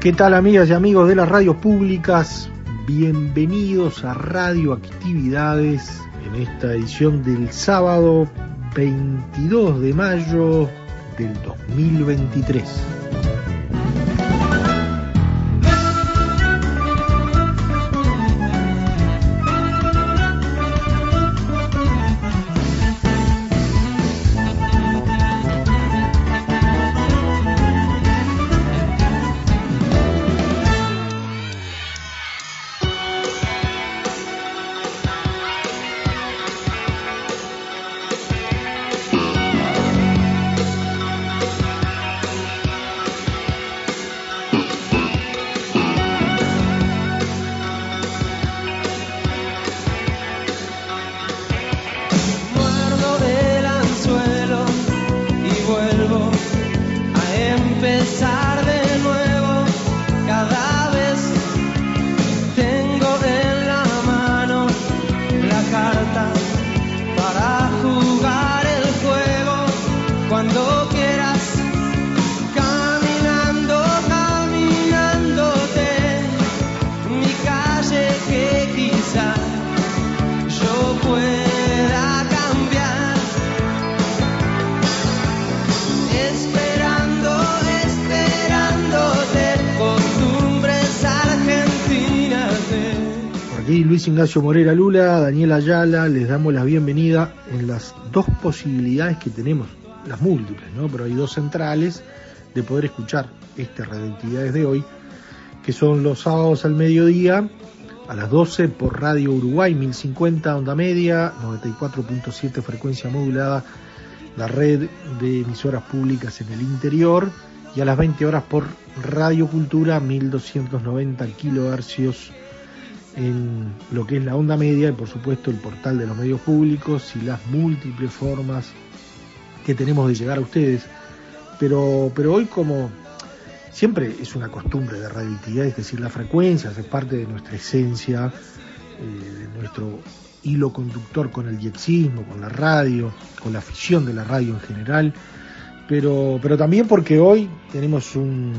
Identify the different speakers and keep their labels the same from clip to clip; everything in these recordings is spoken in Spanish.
Speaker 1: ¿Qué tal amigas y amigos de las radios públicas? Bienvenidos a Radioactividades en esta edición del sábado 22 de mayo del 2023. Ignacio Morera Lula, Daniel Ayala, les damos la bienvenida en las dos posibilidades que tenemos, las múltiples, ¿no? Pero hay dos centrales de poder escuchar este Radioactividades de hoy, que son los sábados al mediodía a las 12 por Radio Uruguay 1050 onda media, 94.7 frecuencia modulada, la red de emisoras públicas en el interior y a las 20 horas por Radio Cultura 1290 kilohercios en lo que es la onda media y por supuesto el portal de los medios públicos y las múltiples formas que tenemos de llegar a ustedes. Pero, pero hoy como siempre es una costumbre de radioactividad, es decir, la frecuencia es parte de nuestra esencia, eh, de nuestro hilo conductor con el diexismo, con la radio, con la afición de la radio en general, pero, pero también porque hoy tenemos un,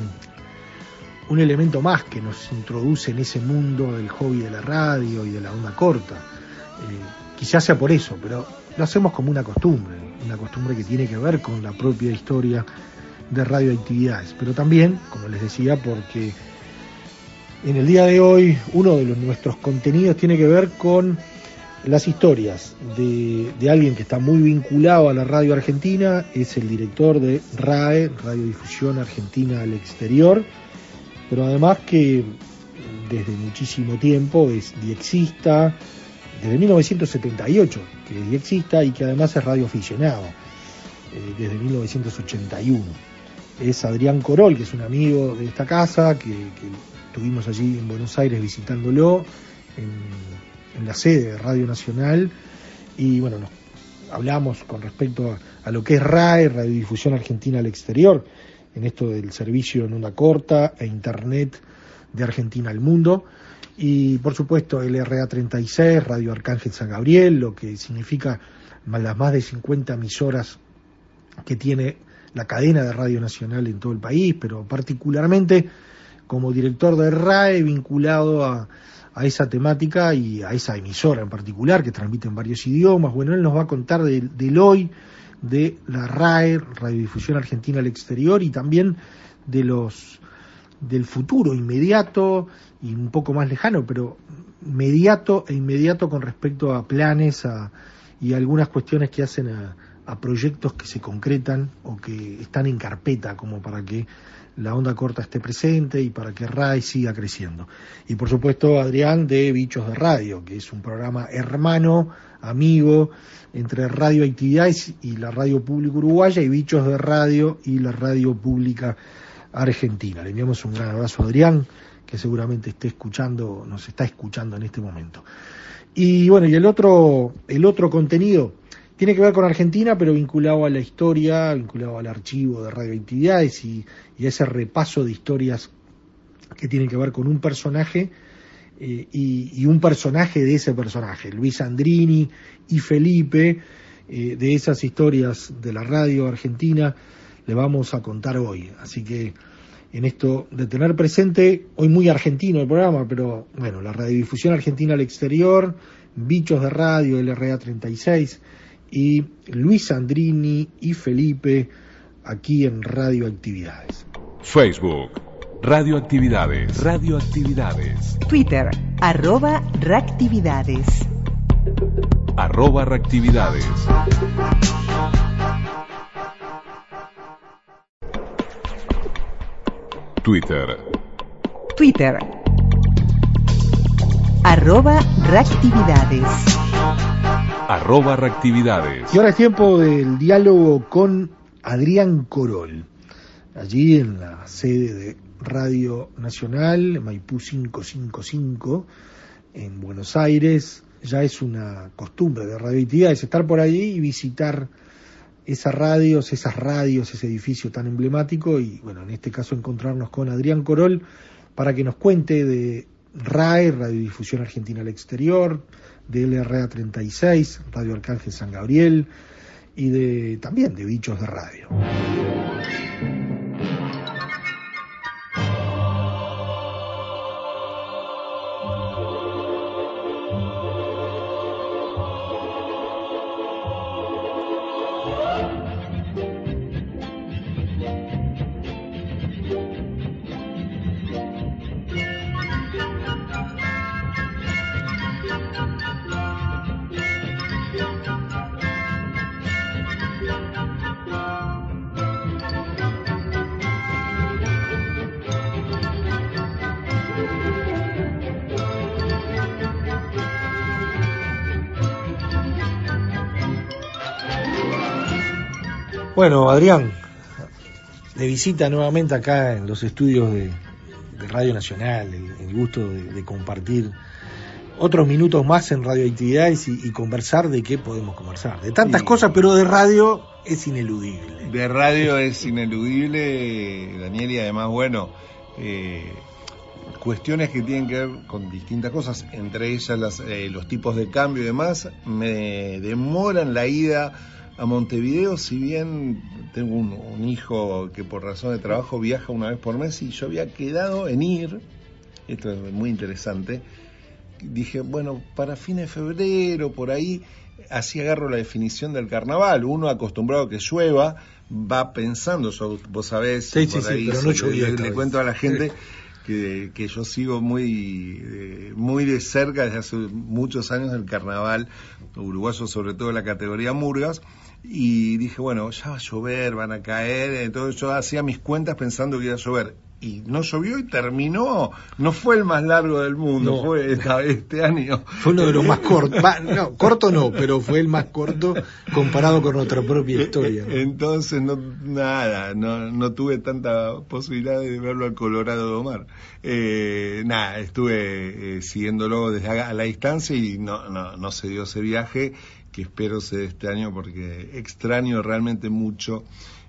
Speaker 1: un elemento más que nos introduce en ese mundo del hobby de la radio y de la onda corta. Eh, quizás sea por eso, pero lo hacemos como una costumbre, una costumbre que tiene que ver con la propia historia de radioactividades, pero también, como les decía, porque en el día de hoy uno de los, nuestros contenidos tiene que ver con las historias de, de alguien que está muy vinculado a la radio argentina, es el director de RAE, Radiodifusión Argentina al Exterior, pero además que desde muchísimo tiempo es diexista, desde 1978 que es diexista y que además es radioaficionado, eh, desde 1981. Es Adrián Corol, que es un amigo de esta casa, que, que estuvimos allí en Buenos Aires visitándolo, en, la sede de Radio Nacional, y bueno, nos hablamos con respecto a lo que es RAE, Radiodifusión Argentina al Exterior, en esto del servicio en onda corta e internet de Argentina al mundo. Y por supuesto el RA36, Radio Arcángel San Gabriel, lo que significa las más de 50 emisoras que tiene la cadena de Radio Nacional en todo el país, pero particularmente como director de RAE vinculado a, a esa temática y a esa emisora en particular que transmite en varios idiomas. Bueno, él nos va a contar del, del hoy, de la RAE, Radiodifusión Argentina al Exterior, y también de los del futuro inmediato y un poco más lejano, pero inmediato e inmediato con respecto a planes a, y algunas cuestiones que hacen a, a proyectos que se concretan o que están en carpeta como para que la onda corta esté presente y para que RAI siga creciendo. Y por supuesto Adrián de Bichos de Radio, que es un programa hermano, amigo, entre Radioactividades y la Radio Pública Uruguaya y Bichos de Radio y la Radio Pública Argentina. Le enviamos un gran abrazo a Adrián, que seguramente esté escuchando, nos está escuchando en este momento. Y bueno, y el otro, el otro contenido tiene que ver con Argentina, pero vinculado a la historia, vinculado al archivo de radioactividades y, y a ese repaso de historias que tienen que ver con un personaje eh, y, un personaje de ese personaje, Luis Andrini y Felipe, eh, de esas historias de la radio argentina, le vamos a contar hoy. Así que en esto de tener presente, hoy muy argentino el programa, pero bueno, la radiodifusión argentina al exterior, Bichos de Radio, LRA 36 y Luis Andrini y Felipe aquí en Radioactividades.
Speaker 2: Facebook, Radioactividades, Radioactividades,
Speaker 3: Twitter, arroba reactividades.
Speaker 2: arroba reactividades. Twitter,
Speaker 3: Twitter, arroba reactividades.
Speaker 2: arroba reactividades.
Speaker 1: Y ahora es tiempo del diálogo con Adrián Corol, allí en la sede de Radio Nacional, Maipú 555, en Buenos Aires. Ya es una costumbre de radioactividades estar por allí y visitar esas radios, esas radios, ese edificio tan emblemático y bueno, en este caso encontrarnos con Adrián Corol para que nos cuente de RAE, Radiodifusión Argentina al Exterior, de LRA 36, Radio Arcángel San Gabriel y de también de Bichos de Radio. Bueno, Adrián, de visita nuevamente acá en los estudios de, de Radio Nacional, el, el gusto de, de, compartir otros minutos más en radioactividades y, y, conversar de qué podemos conversar. De tantas
Speaker 4: Sí.
Speaker 1: cosas, pero de radio es ineludible.
Speaker 4: De radio es ineludible, Daniel, y además, bueno, eh, cuestiones que tienen que ver con distintas cosas, entre ellas las, eh, los tipos de cambio y demás, me demoran la ida a Montevideo, si bien tengo un, un hijo que por razón de trabajo viaja una vez por mes y yo había quedado en ir, esto es muy interesante, dije, bueno, para fines de febrero, por ahí, así agarro la definición del carnaval. Uno acostumbrado a que llueva, va pensando, so- vos sabés,
Speaker 1: Sí, sí,
Speaker 4: por
Speaker 1: sí,
Speaker 4: ahí
Speaker 1: pero no llovía
Speaker 4: le, cuento a la gente que, que yo sigo muy, eh, muy de cerca desde hace muchos años el carnaval uruguayo, sobre todo la categoría Murgas. Y dije, bueno, ya va a llover, van a caer. Entonces yo hacía mis cuentas pensando que iba a llover. Y no llovió y terminó. No fue el más largo del mundo,
Speaker 1: No.
Speaker 4: fue esta- este año.
Speaker 1: Fue uno de los más cortos. No, corto no, pero fue el más corto comparado con nuestra propia historia. ¿no?
Speaker 4: Entonces, no, nada, no, no tuve tanta posibilidad de verlo al Colorado de Omar. Eh, nada, estuve eh, siguiéndolo desde a, a la distancia y no, no, no se dio ese viaje que espero se dé este año porque extraño realmente mucho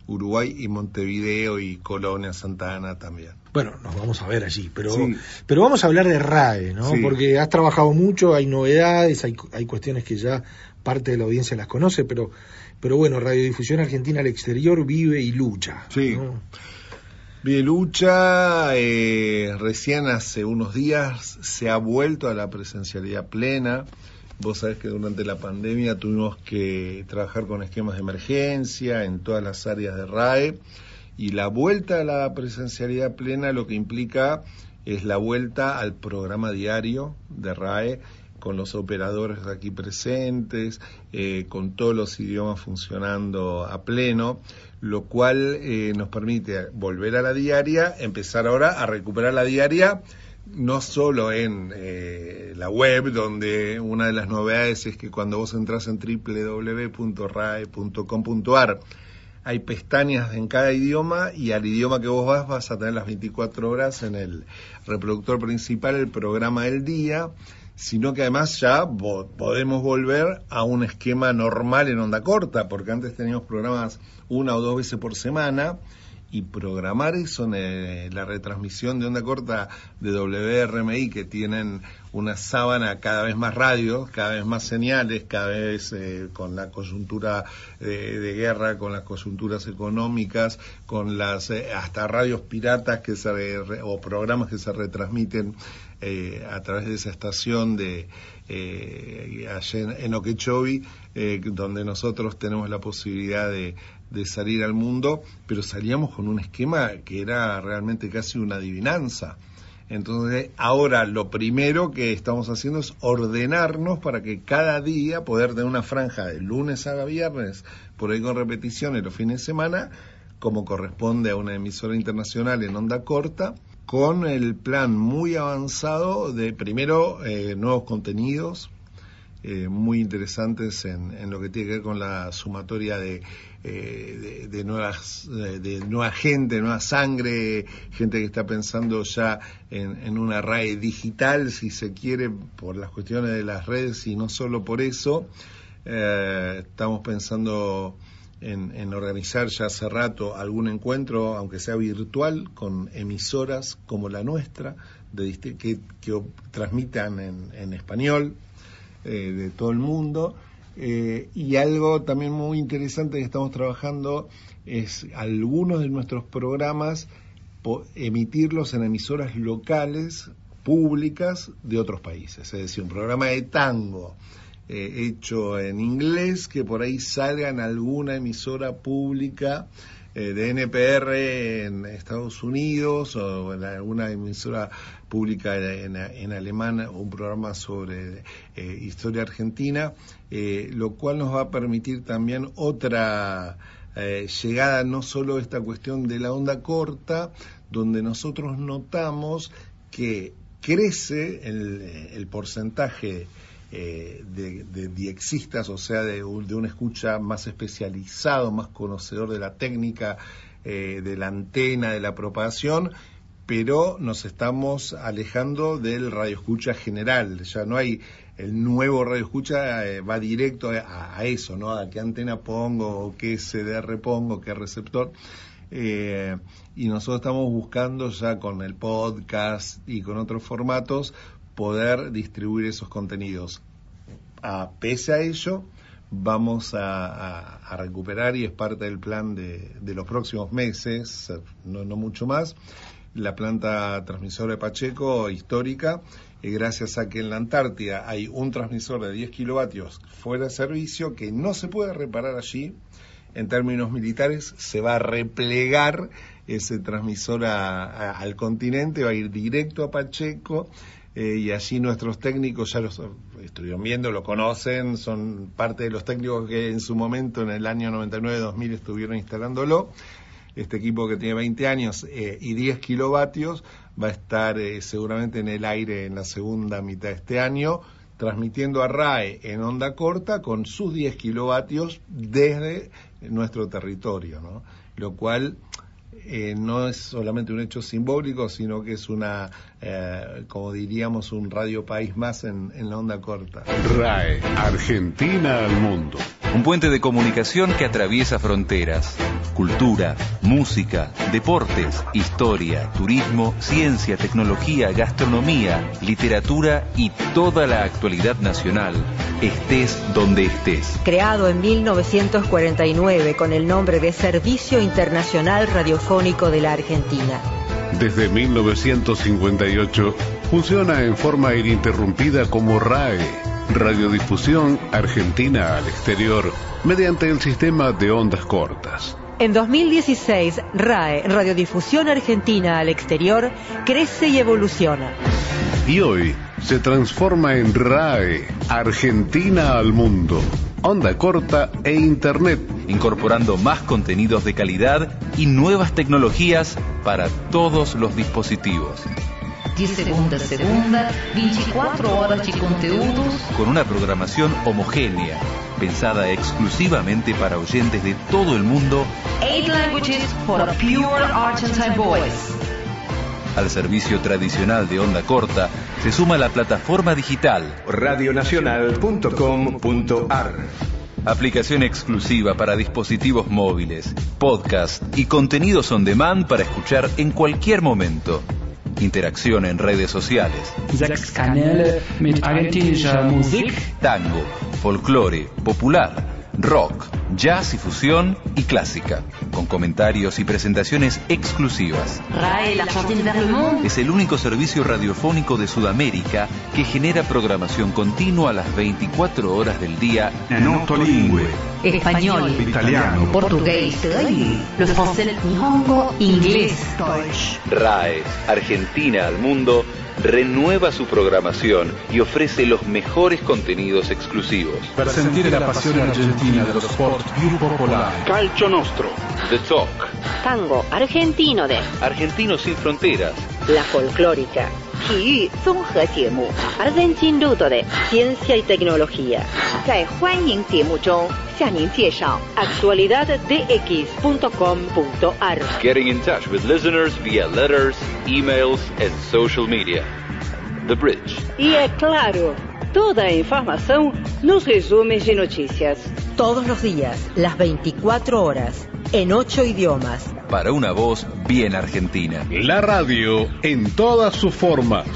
Speaker 4: Uruguay y Montevideo y Colonia, Santa Ana también.
Speaker 1: Bueno, nos vamos a ver allí, pero,
Speaker 4: Sí.
Speaker 1: pero vamos a hablar de RAE, ¿no?
Speaker 4: Sí.
Speaker 1: Porque has trabajado mucho, hay novedades, hay, hay cuestiones que ya parte de la audiencia las conoce, pero, pero bueno, Radiodifusión Argentina al exterior vive y lucha.
Speaker 4: Sí.
Speaker 1: ¿no?
Speaker 4: Bielucha eh, recién hace unos días se ha vuelto a la presencialidad plena. Vos sabés que durante la pandemia tuvimos que trabajar con esquemas de emergencia en todas las áreas de RAE y la vuelta a la presencialidad plena lo que implica es la vuelta al programa diario de RAE con los operadores aquí presentes, eh, con todos los idiomas funcionando a pleno, lo cual eh, nos permite volver a la diaria, empezar ahora a recuperar la diaria, no solo en eh, la web, donde una de las novedades es que cuando vos entras en www.rae.com.ar hay pestañas en cada idioma y al idioma que vos vas vas a tener las 24 horas en el reproductor principal, el programa del día, sino que además ya vo- podemos volver a un esquema normal en onda corta, porque antes teníamos programas una o dos veces por semana y programar eso en eh, la retransmisión de onda corta de WRMI que tienen una sábana cada vez más radios, cada vez más señales, cada vez eh, con la coyuntura eh, de guerra, con las coyunturas económicas, con las hasta radios piratas que se re- o programas que se retransmiten eh, a través de esa estación de allá en, en donde nosotros tenemos la posibilidad de, de salir al mundo, pero salíamos con un esquema que era realmente casi una adivinanza. Entonces, ahora lo primero que estamos haciendo es ordenarnos para que cada día poder tener una franja de lunes a viernes, por ahí con repeticiones los fines de semana, como corresponde a una emisora internacional en onda corta, con el plan muy avanzado de primero eh, nuevos contenidos, eh, muy interesantes en, en lo que tiene que ver con la sumatoria de, eh, de, nuevas de, nueva gente, nueva sangre, gente que está pensando ya en, una RAE digital, si se quiere, por las cuestiones de las redes y no solo por eso. Eh, estamos pensando en, en organizar ya hace rato algún encuentro, aunque sea virtual, con emisoras como la nuestra, de, que, que transmitan en, en español eh, de todo el mundo. Eh, y algo también muy interesante que estamos trabajando es algunos de nuestros programas emitirlos en emisoras locales públicas de otros países. Es decir, un programa de tango eh, hecho en inglés que por ahí salga en alguna emisora pública de NPR en Estados Unidos o en alguna emisora pública en, en alemán un programa sobre eh, historia argentina, eh, lo cual nos va a permitir también otra eh, llegada, no solo esta cuestión de la onda corta, donde nosotros notamos que crece el, el porcentaje eh, de, diexistas, o sea, de, un- escucha más especializado, más conocedor de la técnica, eh, de la antena, de la propagación, pero nos estamos alejando del radioescucha general. Ya no hay el nuevo radioescucha, eh, va directo a, eso, ¿no? A qué antena pongo, qué CDR pongo, qué receptor. Eh, y nosotros estamos buscando ya con el podcast y con otros formatos poder distribuir esos contenidos. A, pese a ello, vamos a, recuperar y es parte del plan de, de los próximos meses, no, no mucho más, la planta transmisora de Pacheco histórica, eh, gracias a que en la Antártida hay un transmisor de 10 kilovatios fuera de servicio que no se puede reparar allí. En términos militares, se va a replegar ese transmisor a- al continente, va a ir directo a Pacheco eh, y allí nuestros técnicos ya los estuvieron viendo, lo conocen, son parte de los técnicos que en su momento, en el año 99-2000, estuvieron instalándolo. Este equipo que tiene 20 años eh, y 10 kilovatios va a estar eh, seguramente en el aire en la segunda mitad de este año, transmitiendo a RAE en onda corta con sus 10 kilovatios desde nuestro territorio, ¿no? Lo cual eh, no es solamente un hecho simbólico, sino que es una, eh, como diríamos, un radio país más en, en la onda corta.
Speaker 2: RAE, Argentina al mundo.
Speaker 5: Un puente de comunicación que atraviesa fronteras. Cultura, música, deportes, historia, turismo, ciencia, tecnología, gastronomía, literatura y toda la actualidad nacional. Estés donde estés.
Speaker 6: Creado en 1949 con el nombre de Servicio Internacional Radiofónico de la Argentina.
Speaker 2: Desde 1958 funciona en forma ininterrumpida como RAE, Radiodifusión Argentina al Exterior, mediante el sistema de ondas cortas.
Speaker 6: En 2016, RAE, Radiodifusión Argentina al Exterior, crece y evoluciona.
Speaker 2: Y hoy se transforma en RAE, Argentina al mundo, onda corta e Internet.
Speaker 5: incorporando más contenidos de calidad y nuevas tecnologías para todos los dispositivos.
Speaker 7: De segunda a segunda, 24 horas de conteúdos
Speaker 5: Con una programación homogénea, pensada exclusivamente para oyentes de todo el mundo
Speaker 7: Eight languages for a pure Argentine voice.
Speaker 5: al servicio tradicional de onda corta, se suma la plataforma digital,
Speaker 8: radionacional.com.ar
Speaker 5: aplicación exclusiva para dispositivos móviles, podcast y contenidos on demand para escuchar en cualquier momento. Interacción en redes sociales,
Speaker 9: Sechs Kanäle mit argentinischer Musik,
Speaker 5: tango, folclore, popular, rock, jazz y fusión y clásica, con comentarios y presentaciones exclusivas.
Speaker 7: RAE, monde.
Speaker 5: Es el único servicio radiofónico de Sudamérica que genera programación continua a las 24 horas del día
Speaker 8: en lingue,
Speaker 7: Español,
Speaker 8: italiano,
Speaker 7: portugués, français, nihongo, inglés, Deutsch.
Speaker 5: RAE, Argentina al mundo, renueva su programación y ofrece los mejores contenidos exclusivos.
Speaker 8: para sentir la pasión argentina dello sport più popolare.
Speaker 10: Calcio nostro.
Speaker 5: The Talk.
Speaker 11: Tango argentino de.
Speaker 5: Argentinos sin fronteras.
Speaker 11: La folclórica. Argentin de Ciencia y Tecnología. 在欢迎节目中向您介绍 actualidad.dx.com.ar。
Speaker 5: getting in touch with listeners via letters, emails, and social media. The Bridge.
Speaker 11: E é claro, toda a informação nos resumos de notícias.
Speaker 6: Todos los días, las 24 horas, en ocho idiomas.
Speaker 5: Para una voz bien argentina.
Speaker 2: La radio en todas sus formas.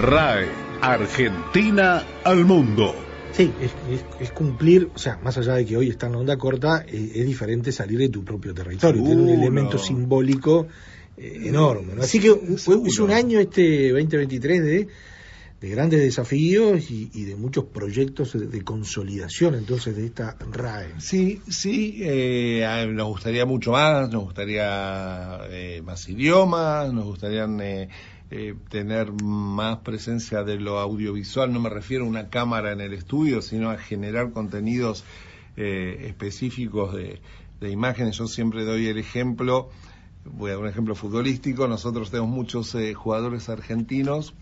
Speaker 2: RAE, Argentina al mundo.
Speaker 1: Sí, es, es- es cumplir, o sea, más allá de que hoy está en la onda corta, eh, es diferente salir de tu propio territorio. Tiene un
Speaker 4: Seguro.
Speaker 1: elemento simbólico eh, enorme. ¿no? Así que fue- es un año este 2023 de, de grandes desafíos y, y de muchos proyectos de, de consolidación entonces de esta RAE.
Speaker 4: Sí, sí, eh, nos gustaría mucho más, nos gustaría más idiomas, nos gustarían eh, tener más presencia de lo audiovisual, no me refiero a una cámara en el estudio, sino a generar contenidos eh, específicos de, de imágenes. Yo siempre doy el ejemplo, voy a dar un ejemplo futbolístico, nosotros tenemos muchos eh, jugadores argentinos,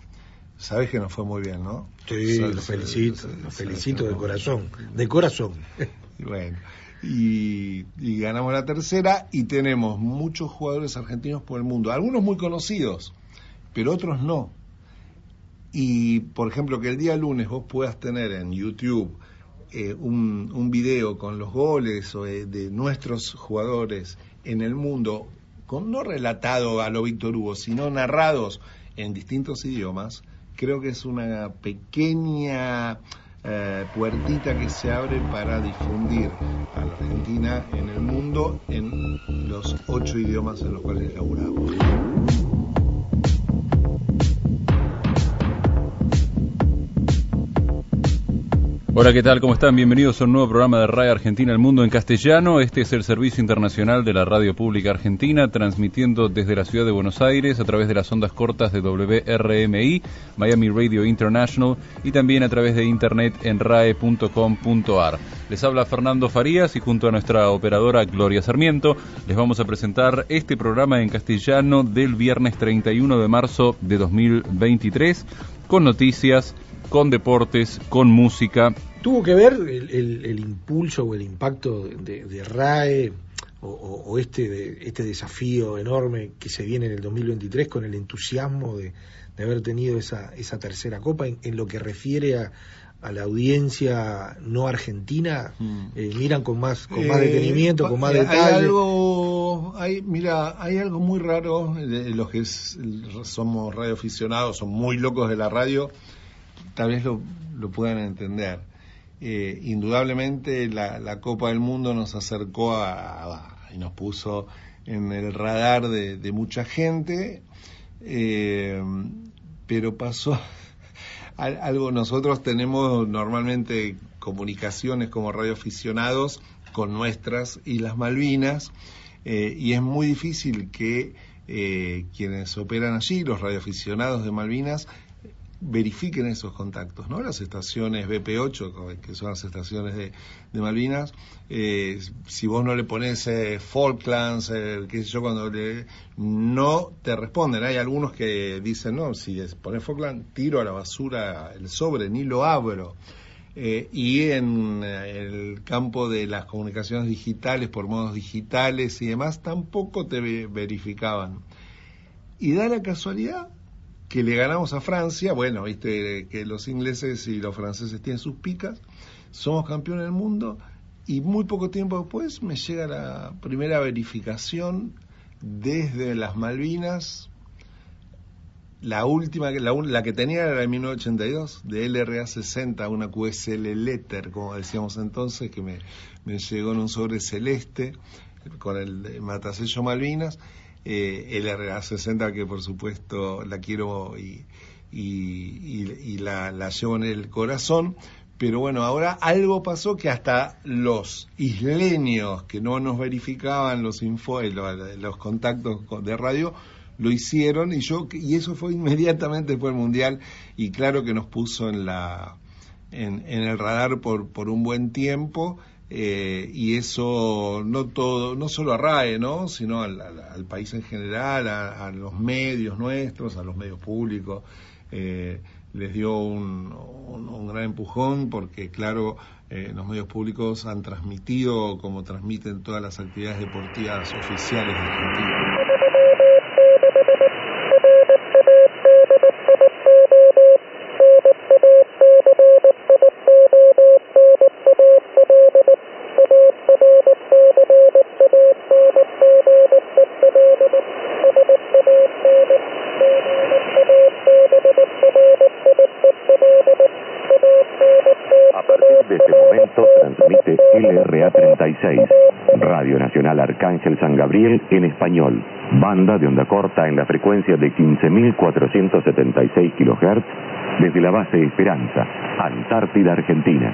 Speaker 4: sabes que nos fue muy bien, ¿no?
Speaker 1: Sí, los felicito, los felicito de corazón, de corazón.
Speaker 4: y bueno, y, y ganamos la tercera y tenemos muchos jugadores argentinos por el mundo, algunos muy conocidos, pero otros no. Y, por ejemplo, que el día lunes vos puedas tener en YouTube eh, un, un video con los goles eh, de nuestros jugadores en el mundo, con, no relatado a lo Víctor Hugo, sino narrados en distintos idiomas, creo que es una pequeña eh, puertita que se abre para difundir a la Argentina en el mundo en los ocho idiomas en los cuales laburamos.
Speaker 5: Hola, ¿qué tal? ¿Cómo están? Bienvenidos a un nuevo programa de RAI Argentina El Mundo en castellano. Este es el Servicio Internacional de la Radio Pública Argentina, transmitiendo desde la ciudad de Buenos Aires a través de las ondas cortas de WRMI, Miami Radio International y también a través de internet en rae.com.ar. Les habla Fernando Farías y junto a nuestra operadora Gloria Sarmiento les vamos a presentar este programa en castellano del viernes 31 de marzo de 2023 con noticias, con deportes, con música,
Speaker 1: ¿Tuvo que ver el, el- el impulso o el impacto de, de RAE o, o- o este, de- este desafío enorme que se viene en el 2023 con el entusiasmo de, de haber tenido esa, esa tercera copa en, en lo que refiere a, a la audiencia no argentina? Eh, miran con más, con más
Speaker 4: Eh,
Speaker 1: detenimiento, con más detalle.
Speaker 4: Hay algo, hay, mira, hay algo muy raro, los que es- somos radioaficionados, son muy locos de la radio, tal vez lo, lo puedan entender. Eh, indudablemente la, la Copa del Mundo nos acercó a, y nos puso en el radar de, de mucha gente, eh, pero pasó al- algo, nosotros tenemos normalmente comunicaciones como radioaficionados con nuestras Islas Malvinas eh, y es muy difícil que eh, quienes operan allí, los radioaficionados de Malvinas, verifiquen esos contactos, ¿no? Las estaciones BP8, que son las estaciones de, Malvinas, eh, si vos no le pones eh, Falklands, eh, qué sé yo, cuando le, no te responden. Hay algunos que dicen, no, si es- pones Falkland, tiro a la basura el sobre, ni lo abro. eh, y en el campo de las comunicaciones digitales por modos digitales y demás tampoco te ve- verificaban. Y da la casualidad que le ganamos a Francia, bueno, viste que los ingleses y los franceses tienen sus picas, somos campeones del mundo y muy poco tiempo después me llega la primera verificación desde las Malvinas. La última, la, la que tenía era de 1982, de LRA 60, una QSL Letter, como decíamos entonces, que me, me llegó en un sobre celeste con el matasello Malvinas. Eh, LRA 60, que por supuesto la quiero y, y, y- y la, llevo en el corazón. Pero bueno, ahora algo pasó que hasta los isleños que no nos verificaban los info, eh, lo- los contactos con- de radio lo hicieron y yo y eso fue inmediatamente después del mundial y claro que nos puso en la en, en el radar por por un buen tiempo eh, y eso no todo no solo a RAE no sino al, país en general a, los medios nuestros a los medios públicos. Eh, les dio un, un- un gran empujón porque claro eh, los medios públicos han transmitido como transmiten todas las actividades deportivas oficiales de Argentina
Speaker 10: A partir de este momento transmite LRA 36, Radio Nacional Arcángel San Gabriel en español, banda de onda corta en la frecuencia de 15.476 kHz desde la base Esperanza, Antártida, Argentina.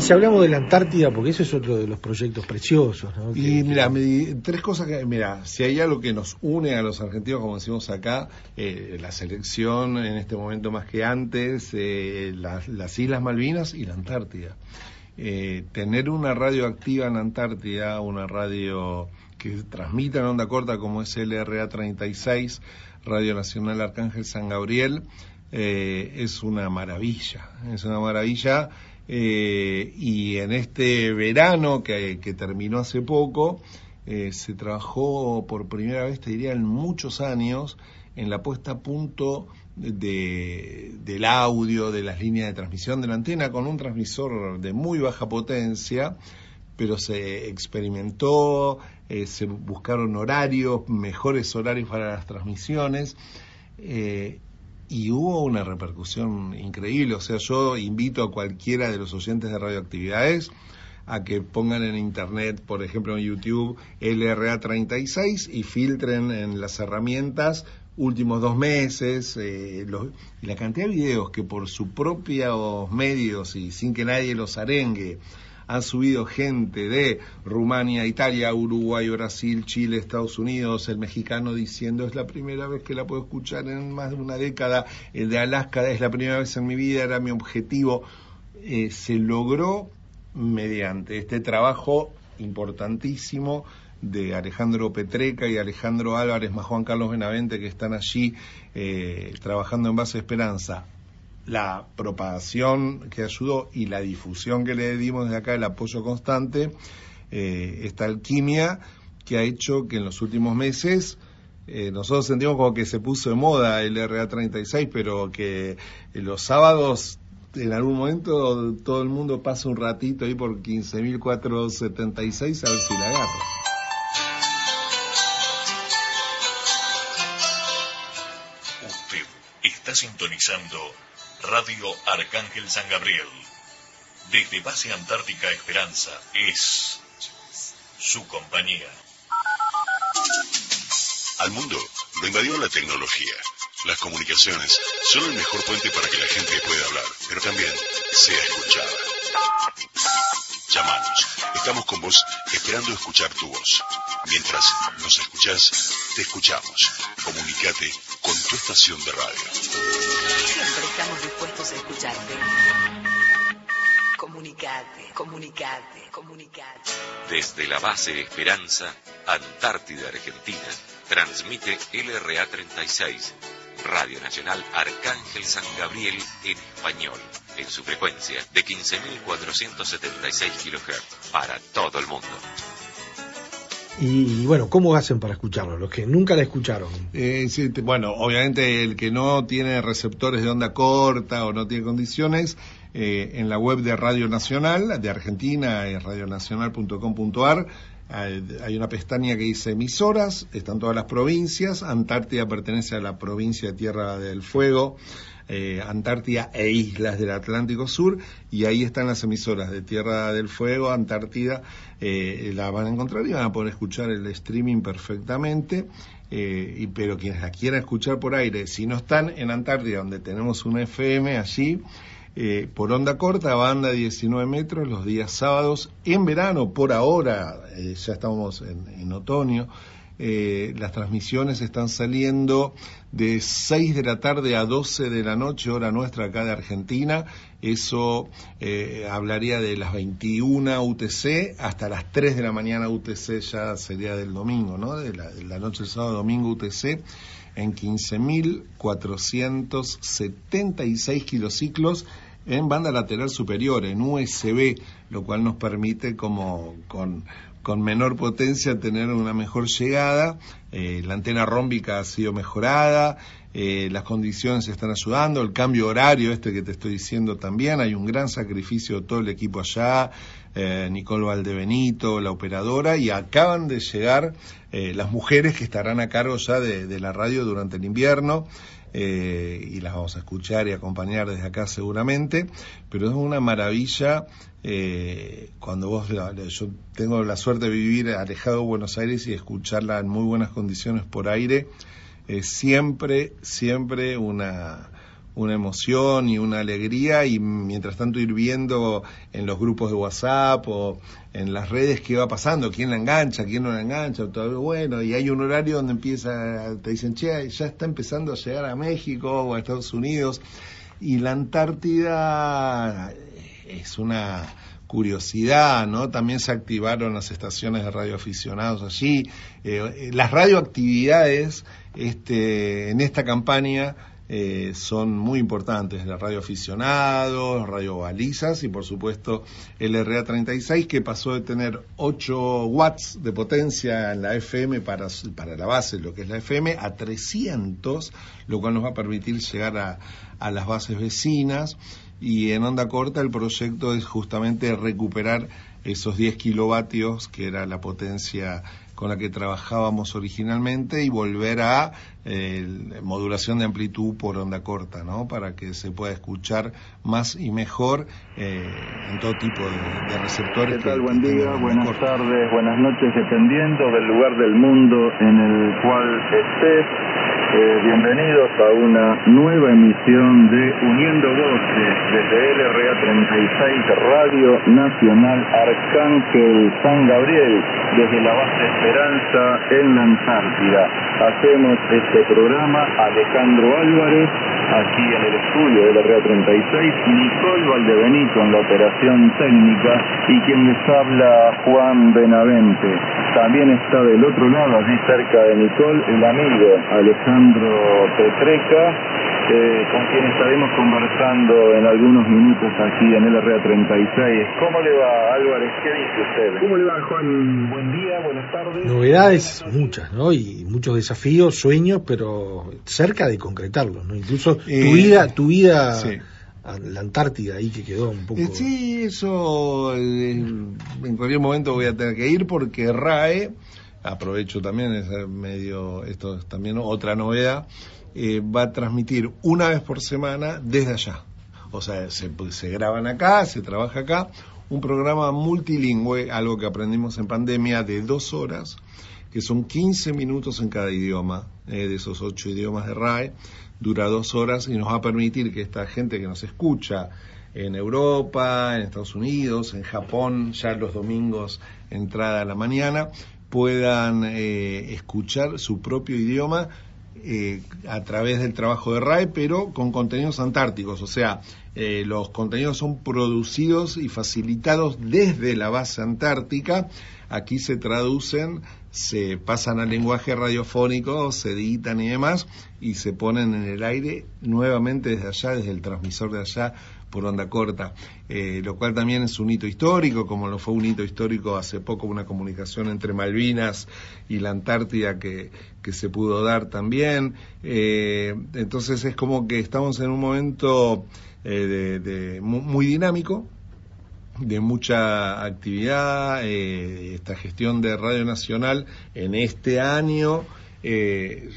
Speaker 1: Y si hablamos de la Antártida, porque ese es otro de los proyectos preciosos, ¿no? Que-
Speaker 4: Y mira, tres cosas que, mira, si hay algo que nos une a los argentinos, como decimos acá, eh, la selección en este momento más que antes, eh, las, las Islas Malvinas y la Antártida. Eh, tener una radio activa en la Antártida, una radio que transmita en onda corta como es LRA 36, Radio Nacional Arcángel San Gabriel, eh, es una maravilla, es una maravilla. Eh, y en este verano que, terminó hace poco, eh, se trabajó por primera vez, te diría, en muchos años, en la puesta a punto de, del audio, de las líneas de transmisión de la antena, con un transmisor de muy baja potencia, pero se experimentó, eh, se buscaron horarios, mejores horarios para las transmisiones. Y hubo una repercusión increíble. O sea, yo invito a cualquiera de los oyentes de radioactividades a que pongan en internet, por ejemplo en YouTube, LRA36 y filtren en las herramientas últimos dos meses eh, los- y la cantidad de videos que por sus propios medios y sin que nadie los arengue han subido gente de Rumania, Italia, Uruguay, Brasil, Chile, Estados Unidos, el mexicano diciendo es la primera vez que la puedo escuchar en más de una década, el de Alaska es la primera vez en mi vida, era mi objetivo. Eh, se logró mediante este trabajo importantísimo de Alejandro Petreca y Alejandro Álvarez más Juan Carlos Benavente que están allí eh, trabajando en base Esperanza la propagación que ayudó y la difusión que le dimos desde acá, el apoyo constante, eh, esta alquimia que ha hecho que en los últimos meses eh, nosotros sentimos como que se puso de moda el RA36, pero que eh, los sábados en algún momento todo el mundo pasa un ratito ahí por 15.476 a ver si la agarra.
Speaker 12: Usted está sintonizando Radio Arcángel San Gabriel. Desde Base Antártica Esperanza es su compañía.
Speaker 13: Al mundo lo invadió la tecnología.
Speaker 12: Las comunicaciones son el mejor puente para que la gente pueda hablar, pero también sea escuchada. Llámanos. Estamos con vos esperando escuchar tu voz. Mientras nos escuchás, te escuchamos. Comunicate con tu estación de radio.
Speaker 13: Siempre estamos dispuestos a escucharte. Comunicate, comunicate, comunicate.
Speaker 5: Desde la base Esperanza, Antártida, Argentina, transmite LRA 36, Radio Nacional Arcángel San Gabriel en español, en su frecuencia de 15.476 kHz para todo el mundo.
Speaker 1: Y bueno, ¿cómo hacen para escucharlo? Los que nunca la escucharon.
Speaker 4: Eh, sí, te- bueno, obviamente el que no tiene receptores de onda corta o no tiene condiciones, eh, en la web de Radio Nacional, de Argentina, es radionacional.com.ar, hay hay una pestaña que dice emisoras, están todas las provincias, Antártida pertenece a la provincia de Tierra del Fuego, eh, Antártida e islas del Atlántico Sur, y ahí están las emisoras de Tierra del Fuego, Antártida, eh, la van a encontrar y van a poder escuchar el streaming perfectamente. eh, y, pero quienes la quieran escuchar por aire, si no están en Antártida, donde tenemos una FM allí, por onda corta, banda 19 metros, los días sábados, en verano, por ahora, ya estamos en otoño, eh, las transmisiones están saliendo de 6 de la tarde a 12 de la noche, hora nuestra acá de Argentina. Eso eh, hablaría de las 21 UTC hasta las 3 de la mañana UTC ya sería del domingo, ¿no? De la, noche del sábado domingo UTC en 15.476 kilociclos en banda lateral superior, en USB, lo cual nos permite como con, con menor potencia tener una mejor llegada. Eh, la antena rómbica ha sido mejorada, eh, las condiciones están ayudando, el cambio horario este que te estoy diciendo también, hay un gran sacrificio de todo el equipo allá, eh, Nicole Valdebenito, la operadora, y acaban de llegar eh, las mujeres que estarán a cargo ya de, la radio durante el invierno. y las vamos a escuchar y acompañar desde acá seguramente, pero es una maravilla eh, cuando vos, yo tengo la suerte de vivir alejado de Buenos Aires y escucharla en muy buenas condiciones por aire, siempre, siempre una, una emoción y una alegría. Y mientras tanto ir viendo en los grupos de WhatsApp o en las redes qué va pasando, quién la engancha, quién no la engancha, todo bueno, y hay un horario donde empieza, te dicen, che, ya está empezando a llegar a México o a Estados Unidos, y la Antártida es una curiosidad, ¿no? También se activaron las estaciones de radioaficionados allí. Eh, eh, las radioactividades este, en esta campaña eh, son muy importantes, la radioaficionados, radiobalizas y por supuesto el RA36 que pasó de tener 8 watts de potencia en la FM para, para la base, lo que es la FM, a 300, lo cual nos va a permitir llegar a, a las bases vecinas y en onda corta el proyecto es justamente recuperar esos 10 kilovatios que era la potencia con la que trabajábamos originalmente y volver a eh, modulación de amplitud por onda corta, ¿no? Para que se pueda escuchar más y mejor eh, en todo tipo de, de receptores.
Speaker 14: ¿Qué tal?
Speaker 4: que-
Speaker 14: Buen
Speaker 4: que
Speaker 14: día, buenas
Speaker 4: corta.
Speaker 14: tardes, buenas noches, dependiendo del lugar del mundo en el cual estés. Eh, bienvenidos a una nueva emisión de Uniendo Voces desde LRA 36 Radio Nacional Arcángel San Gabriel desde la base Esperanza en la Antártida. Hacemos este programa Alejandro Álvarez aquí en el estudio de LRA 36, Nicole Valdebenito en la operación técnica y quien les habla Juan Benavente. También está del otro lado, allí cerca de Nicole, el amigo Alejandro Petreca, eh, con quien estaremos conversando en algunos minutos aquí en LRA 36. ¿Cómo le va Álvarez? ¿Qué dice usted?
Speaker 1: ¿Cómo le va, Juan? Buen día, buenas tardes. Novedades muchas, ¿no? Y muchos desafíos, sueños, pero cerca de concretarlos, ¿no? Incluso tu
Speaker 4: Eh,
Speaker 1: vida, tu vida,
Speaker 4: sí.
Speaker 1: a la Antártida ahí que quedó un poco.
Speaker 4: Eh, sí, eso eh, en cualquier momento voy a tener que ir porque RAE, aprovecho también, es medio, esto es también otra novedad, eh, va a transmitir una vez por semana desde allá. O sea, se, se graban acá, se trabaja acá, un programa multilingüe, algo que aprendimos en pandemia de dos horas, que son 15 minutos en cada idioma, eh, de esos ocho idiomas de RAE, dura dos horas y nos va a permitir que esta gente que nos escucha en Europa, en Estados Unidos, en Japón, ya los domingos entrada a la mañana, puedan eh, escuchar su propio idioma eh, a través del trabajo de RAE, pero con contenidos antárticos, o sea, eh, los contenidos son producidos y facilitados desde la base antártica, aquí se traducen, se pasan al lenguaje radiofónico, se editan y demás, y se ponen en el aire nuevamente desde allá, desde el transmisor de allá, por onda corta, eh, lo cual también es un hito histórico, como lo fue un hito histórico hace poco una comunicación entre Malvinas y la Antártida que, que se pudo dar también. Eh, entonces es como que estamos en un momento eh, de, muy, dinámico, de mucha actividad, esta gestión de Radio Nacional en este año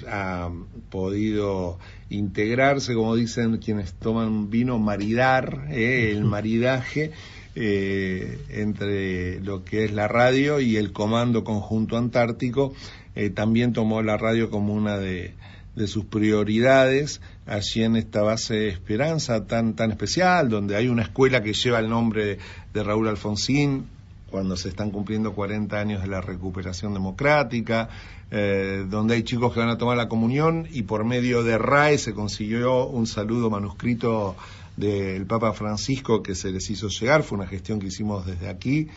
Speaker 4: ha podido integrarse, como dicen quienes toman vino, maridar, eh, el maridaje eh, entre lo que es la radio y el Comando Conjunto Antártico. Eh, también tomó la radio como una de, de sus prioridades allí en esta base de Esperanza tan, tan especial, donde hay una escuela que lleva el nombre de Raúl Alfonsín, cuando se están cumpliendo 40 años de la recuperación democrática, eh, donde hay chicos que van a tomar la comunión y por medio de RAE se consiguió un saludo manuscrito del Papa Francisco que se les hizo llegar, fue una gestión que hicimos desde aquí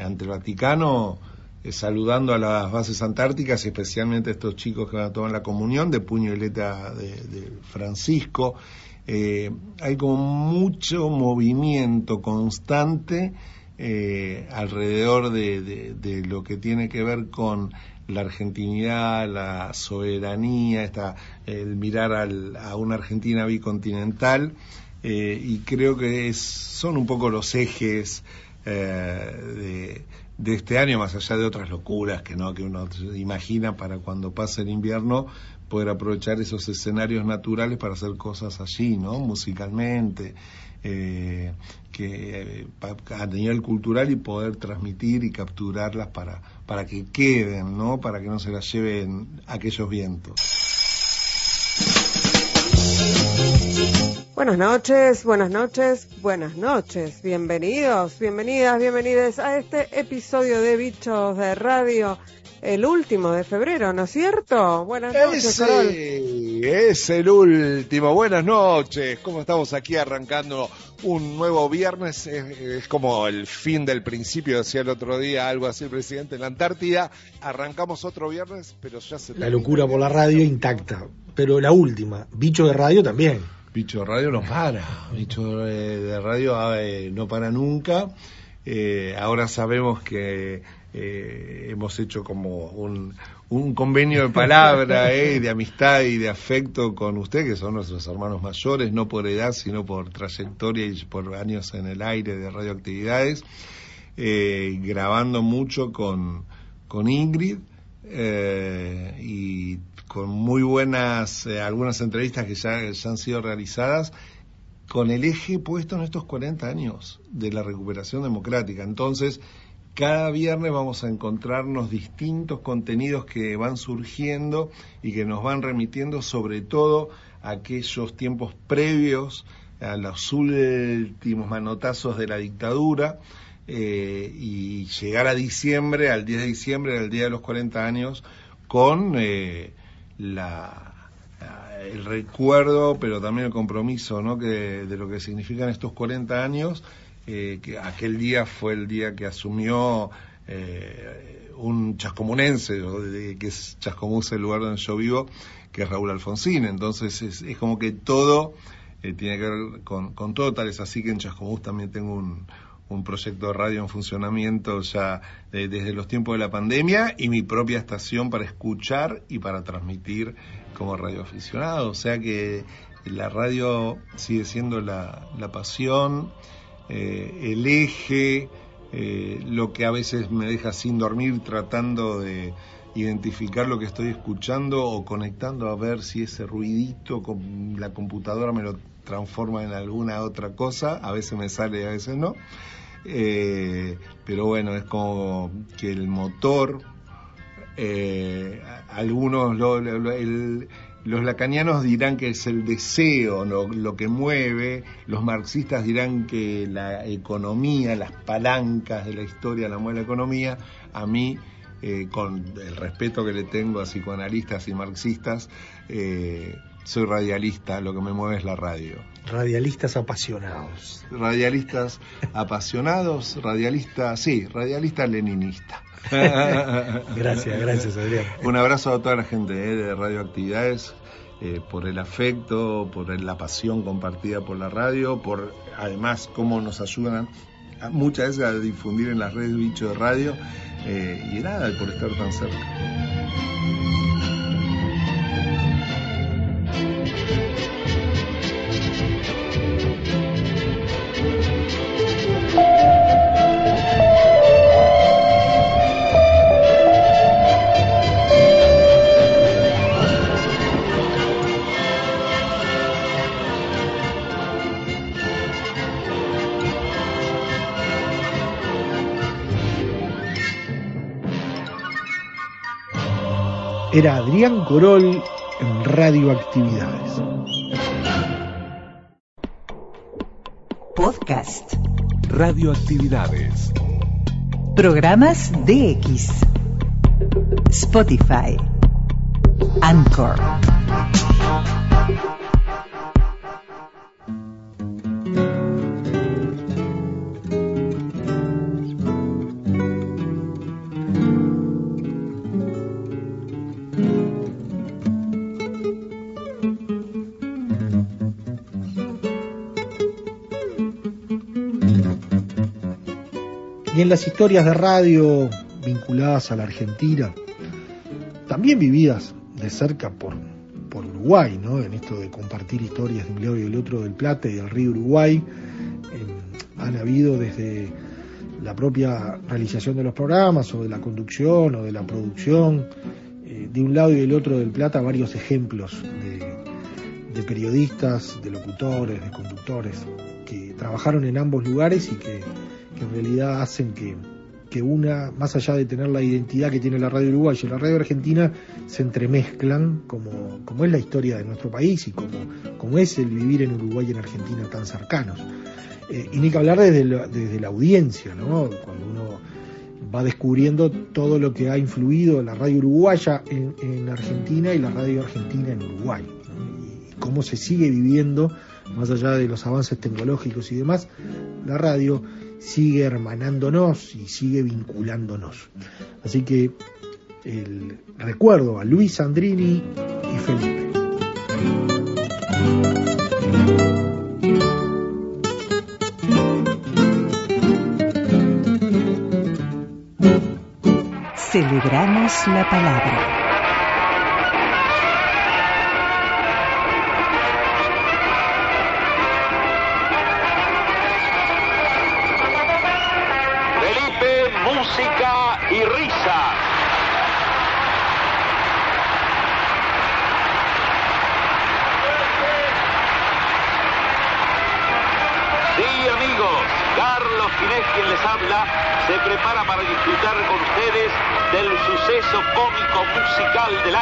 Speaker 4: ante el Vaticano, eh, saludando a las bases antárticas y especialmente a estos chicos que van a tomar la comunión de puño y letra de, Francisco. Eh, hay como mucho movimiento constante eh, alrededor de, lo que tiene que ver con la argentinidad, la soberanía, esta, el mirar a una Argentina bicontinental, eh, y creo que son un poco los ejes eh, de, este año, más allá de otras locuras que no que uno imagina para cuando pase el invierno, poder aprovechar esos escenarios naturales para hacer cosas allí, ¿no? Musicalmente eh, que eh, a nivel cultural y poder transmitir y capturarlas para, para que queden, ¿no? Para que no se las lleven aquellos vientos.
Speaker 15: Buenas noches, buenas noches, buenas noches. Bienvenidos, bienvenidas, bienvenidas a este episodio de Bichos de Radio el último de febrero, ¿no es cierto? Buenas noches, Carol.
Speaker 16: Es el último. Buenas noches. ¿Cómo estamos aquí arrancando un nuevo viernes? Es, como el fin del principio, decía el otro día algo así el presidente en la Antártida. Arrancamos otro viernes, pero ya se...
Speaker 1: La locura por la radio intacta. Pero la última, bicho de radio también.
Speaker 4: Bicho de radio no para. Bicho de radio eh, no para nunca. Eh, ahora sabemos que eh, hemos hecho como un, un convenio de palabra, eh, de amistad y de afecto con usted, que son nuestros hermanos mayores, no por edad, sino por trayectoria y por años en el aire de radioactividades, eh, grabando mucho con, con Ingrid eh, y con muy buenas, algunas entrevistas que ya, ya han sido realizadas con el eje puesto en estos 40 años de la recuperación democrática. Entonces, cada viernes vamos a encontrarnos distintos contenidos que van surgiendo y que nos van remitiendo sobre todo a aquellos tiempos previos a los últimos manotazos de la dictadura eh, y llegar a diciembre, al 10 de diciembre, al día de los 40 años, con eh, la, el recuerdo, pero también el compromiso ¿no? que, de lo que significan estos 40 años eh, que aquel día fue el día que asumió eh, un chascomunense, que es Chascomús el lugar donde yo vivo, que es Raúl Alfonsín. Entonces es, como que todo eh, tiene que ver con, todo, tal es así que en Chascomús también tengo un, un proyecto de radio en funcionamiento ya desde los tiempos de la pandemia y mi propia estación para escuchar y para transmitir como radioaficionado. O sea que la radio sigue siendo la, la pasión eh, el eje, eh, lo que a veces me deja sin dormir tratando de identificar lo que estoy escuchando o conectando a ver si ese ruidito con la computadora me lo transforma en alguna otra cosa, a veces me sale y a veces no. Eh, pero bueno, es como que el motor algunos, lo- lo- el- los lacanianos dirán que es el deseo lo, que mueve, los marxistas dirán que la economía, las palancas de la historia la mueve la economía. A mí, eh, con el respeto que le tengo a psicoanalistas y marxistas, eh, soy radialista, lo que me mueve es la radio.
Speaker 1: Radialistas apasionados.
Speaker 4: Radialistas apasionados, radialista, sí, radialista leninista.
Speaker 1: Gracias, gracias, Adrián.
Speaker 4: Un abrazo a toda la gente eh, de Radioactividades eh, por el afecto, por la pasión compartida por la radio, por además cómo nos ayudan a- muchas veces a difundir en las redes bicho de radio eh, y nada, por estar tan cerca.
Speaker 1: Era Adrián Corol en Radioactividades.
Speaker 3: Podcast.
Speaker 2: Radioactividades.
Speaker 3: Programas DX. Spotify. Anchor.
Speaker 1: En las historias de radio vinculadas a la Argentina, también vividas de cerca por, por Uruguay, ¿no? en esto de compartir historias de un lado y del otro del Plata y del río Uruguay, han habido desde la propia realización de los programas o de la conducción o de la producción, eh, de un lado y del otro del Plata, varios ejemplos de periodistas, de locutores, de conductores que trabajaron en ambos lugares y que, que en realidad hacen que, que una, más allá de tener la identidad que tiene la radio uruguaya y la radio argentina, se entremezclan como, como es la historia de nuestro país y como, como es el vivir en Uruguay y en Argentina tan cercanos. Eh, y ni que hablar desde, la- desde la audiencia, ¿no? Cuando uno va descubriendo todo lo que ha influido la radio uruguaya en, en Argentina y la radio argentina en Uruguay. Y cómo se sigue viviendo, más allá de los avances tecnológicos y demás, la radio sigue hermanándonos y sigue vinculándonos. Así que el recuerdo a Luis Andrini y Felipe.
Speaker 3: Celebramos la palabra.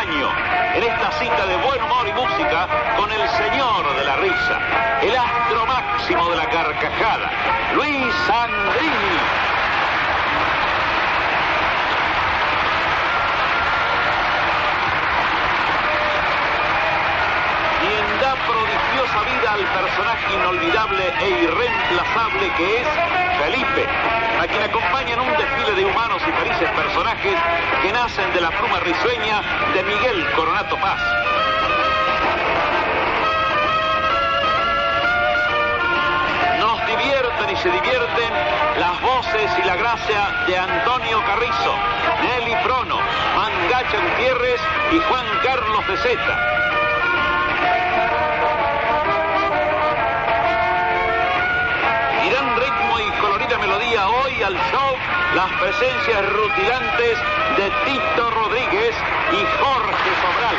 Speaker 17: En esta cita de buen humor y música con el señor de la risa, el astro máximo de la carcajada, Luis Andrini. quien da prodigiosa vida al personaje inolvidable e irreemplazable que es Felipe, a quien acompañan un desfile de humanos y felices personajes que nacen de la pluma risueña de Miguel Coronato Paz. Nos divierten y se divierten las voces y la gracia de Antonio Carrizo, Nelly Prono, Mangacha Gutiérrez y Juan Carlos de Zeta. Hoy al show las presencias rutilantes de Tito Rodríguez y Jorge Sobral.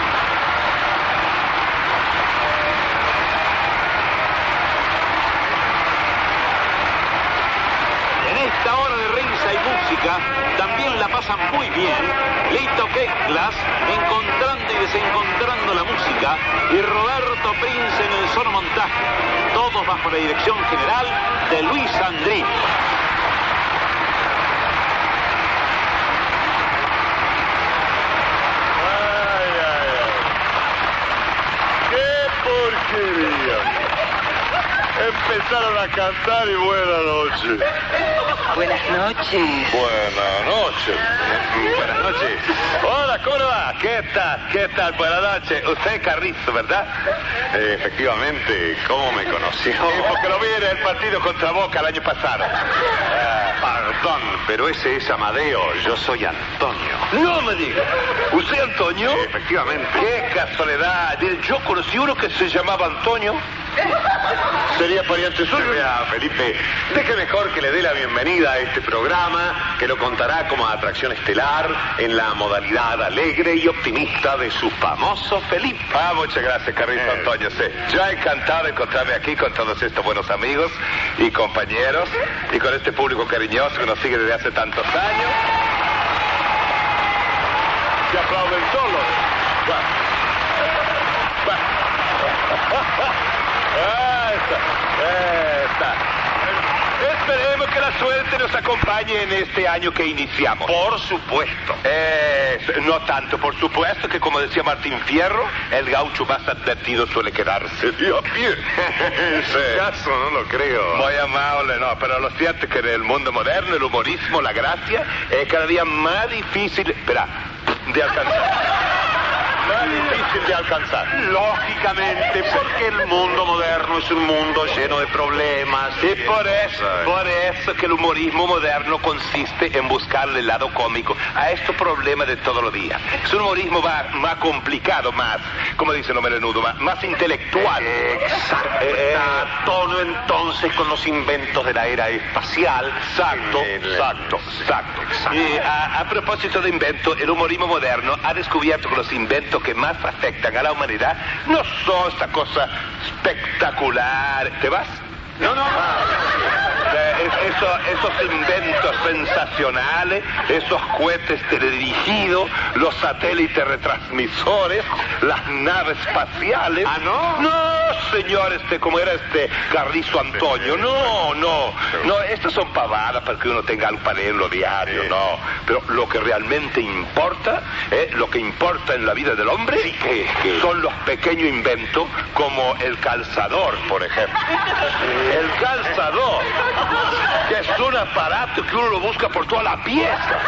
Speaker 17: En esta hora de risa y música también la pasan muy bien Lito Lito Keklas encontrando y desencontrando la música y Roberto Prince en el sonomontaje. Todos bajo la dirección general de Luis Andrín.
Speaker 18: Ay, ay, ay. ¡Qué Empezaron a cantar y buenas noches.
Speaker 13: Buenas noches.
Speaker 18: Buenas noches.
Speaker 19: Buenas noches. Hola, ¿cómo va? ¿Qué tal? ¿Qué tal? Buenas noches. Usted es Carrizo, ¿verdad? Eh, efectivamente, ¿cómo me conoció? Sí, porque lo vi en el partido contra Boca el año pasado. Perdón, pero ese es Amadeo. Yo soy Antonio.
Speaker 18: No me diga. ¿Usted Antonio?
Speaker 19: Sí, efectivamente.
Speaker 18: Qué casualidad. Yo conocí uno que se llamaba Antonio. ¿Sería pariente suyo?
Speaker 19: Vea, Felipe, deje mejor que le dé la bienvenida a este programa que lo contará como atracción estelar en la modalidad alegre y optimista de su famoso Felipe.
Speaker 18: Ah, muchas gracias, Carrito
Speaker 19: Eh.
Speaker 18: Antonio. Sí. Yo encantado de encontrarme aquí con todos estos buenos amigos y compañeros y con este público cariñoso que nos sigue desde hace tantos años. Se aplauden solos. Va. Va. Ah, está. Está. Esperemos que la suerte nos acompañe en este año que iniciamos.
Speaker 19: Por supuesto.
Speaker 18: Eh, no tanto, por supuesto que como decía Martín Fierro, el gaucho más advertido suele quedarse de a pie.
Speaker 19: Su caso, no lo creo.
Speaker 18: Muy amable, no, pero lo cierto es que en el mundo moderno el humorismo, la gracia, es cada día más difícil, espera, de alcanzar. Difícil de alcanzar.
Speaker 19: Lógicamente, porque el mundo moderno es un mundo lleno de problemas.
Speaker 18: Y por eso, por eso que el humorismo moderno consiste en buscarle el lado cómico a estos problemas de todos los días. Es un humorismo más, más complicado, más, como dice el menudo, más, más intelectual.
Speaker 19: Exacto.
Speaker 18: Eh, eh,
Speaker 19: Está a tono entonces con los inventos de la era espacial.
Speaker 18: Exacto,
Speaker 19: El-
Speaker 18: exacto, exacto. Y a, a propósito de invento, el humorismo moderno ha descubierto que los inventos que más afectan a la humanidad no son esta cosa espectacular. ¿Te vas?
Speaker 19: No, no.
Speaker 18: Es- eso- esos inventos sensacionales, esos cohetes teledirigidos, los satélites retransmisores, las naves espaciales.
Speaker 19: Ah, ¿no?
Speaker 18: No, señor, este, como era este Carrizo Antonio. No, no. No, estas son pavadas para que uno tenga algo para leerlo diario, no. Pero lo que realmente importa, eh, lo que importa en la vida del hombre, son los pequeños inventos como el calzador, por ejemplo. El calzador, es un aparato que uno lo busca por toda la pieza.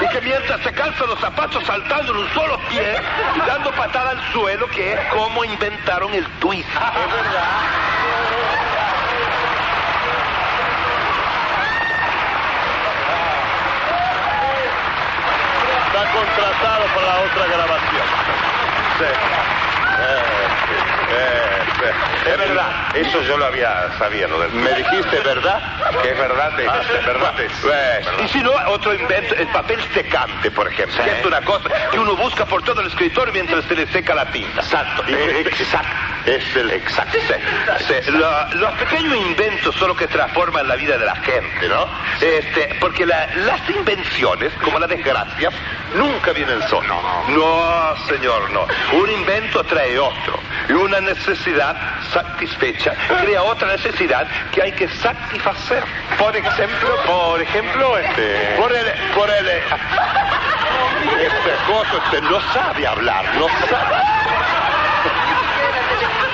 Speaker 18: Y que mientras se calzan los zapatos saltando en un solo pie y dando patada al suelo, que es como inventaron el twist. Es verdad. Está contratado para la otra grabación. Sí. Eh, eh, sí. Es verdad.
Speaker 19: Eso yo lo había sabido. Del...
Speaker 18: Me dijiste, ¿verdad?
Speaker 19: Que es verdad, es,
Speaker 18: Ah,
Speaker 19: es verdad. es-
Speaker 18: Pues, y si no, otro invento, el papel secante, por ejemplo. Que es una cosa que uno busca por todo el escritorio mientras se le seca la tinta.
Speaker 19: Exacto,
Speaker 18: Eh,
Speaker 19: exacto.
Speaker 18: Es el exacto. Sí. Lo- los pequeños inventos son los que transforman la vida de la gente, ¿no? Este, porque la- las invenciones, como las desgracias, nunca vienen solas. No, señor, no. Un invento trae otro. Y una necesidad satisfecha crea otra necesidad que hay que satisfacer. Por ejemplo, por ejemplo, este. Por el. Por el. Este cosa, este no sabe hablar, no sabe.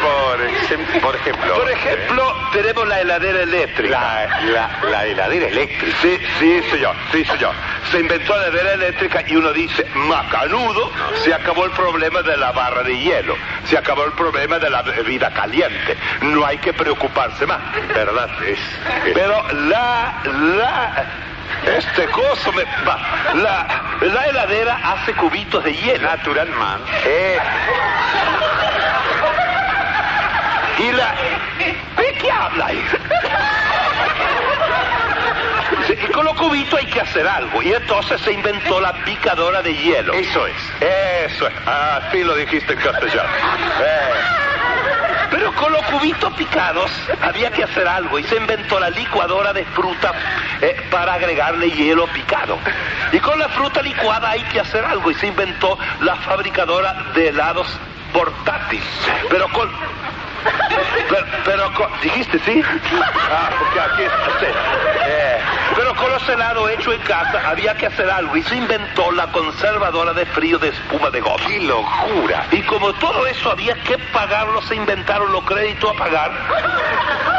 Speaker 19: Por, ejem- por ejemplo.
Speaker 18: Por ejemplo, tenemos la heladera eléctrica.
Speaker 19: La, la, la heladera eléctrica.
Speaker 18: Sí, sí, señor, sí, señor. Se inventó la heladera eléctrica y uno dice, macanudo, se acabó el problema de la barra de hielo, se acabó el problema de la bebida caliente. No hay que preocuparse más, ¿verdad? Pero la, la, este coso me va. La, la heladera hace cubitos de hielo.
Speaker 19: Naturalmente.
Speaker 18: Eh. Y la... ¿De qué? Sí, Y con los cubitos hay que hacer algo. Y entonces se inventó la picadora de hielo.
Speaker 19: Eso es.
Speaker 18: Eso es. Así lo dijiste en castellano. Eh. Pero Pero con los cubitos picados había que hacer algo y se inventó la licuadora de fruta eh, para agregarle hielo picado. Y con la fruta licuada hay que hacer algo y se inventó la fabricadora de helados portátil. Pero con pero, pero dijiste sí. Ah, porque aquí usted. Eh, pero con los helados hechos en casa había que hacer algo y se inventó la conservadora de frío de espuma de goma. ¡Qué locura! Y como todo eso había que pagarlo, se inventaron los créditos a pagar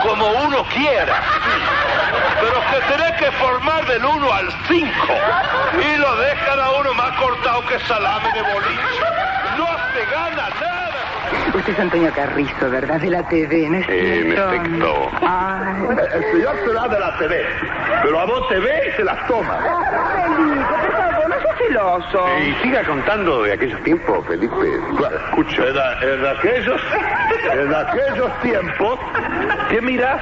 Speaker 18: como uno quiera. Pero que tenés que formar del 1 al 5 y lo dejan a uno más cortado que salame de boliche. No se gana nada.
Speaker 13: Usted es Antonio Carrizo, ¿verdad? De la TV, ¿no es
Speaker 19: En
Speaker 13: cierto?
Speaker 19: efecto.
Speaker 13: Ay.
Speaker 19: El señor será de la TV, pero a vos te ve y se las toma.
Speaker 13: Felipe, por favor, no celoso.
Speaker 19: Y siga contando de aquellos tiempos, Felipe. Escucha.
Speaker 18: En, en aquellos, en aquellos tiempos, ¿qué miras?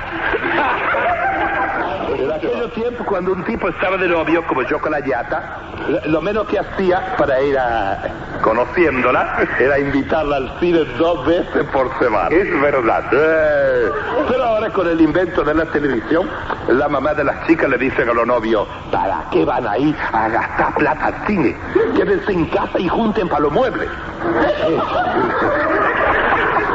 Speaker 18: En aquellos tiempos, cuando un tipo estaba de novio, como yo con la yata, lo- menos que hacía para ir a, conociéndola, era invitarla al cine dos veces por semana.
Speaker 19: Es verdad.
Speaker 18: Eh, pero ahora con el invento de la televisión, la mamá de las chicas le dice a los novios, ¿para qué van a ir a gastar plata Quédense en casa y junten para los muebles.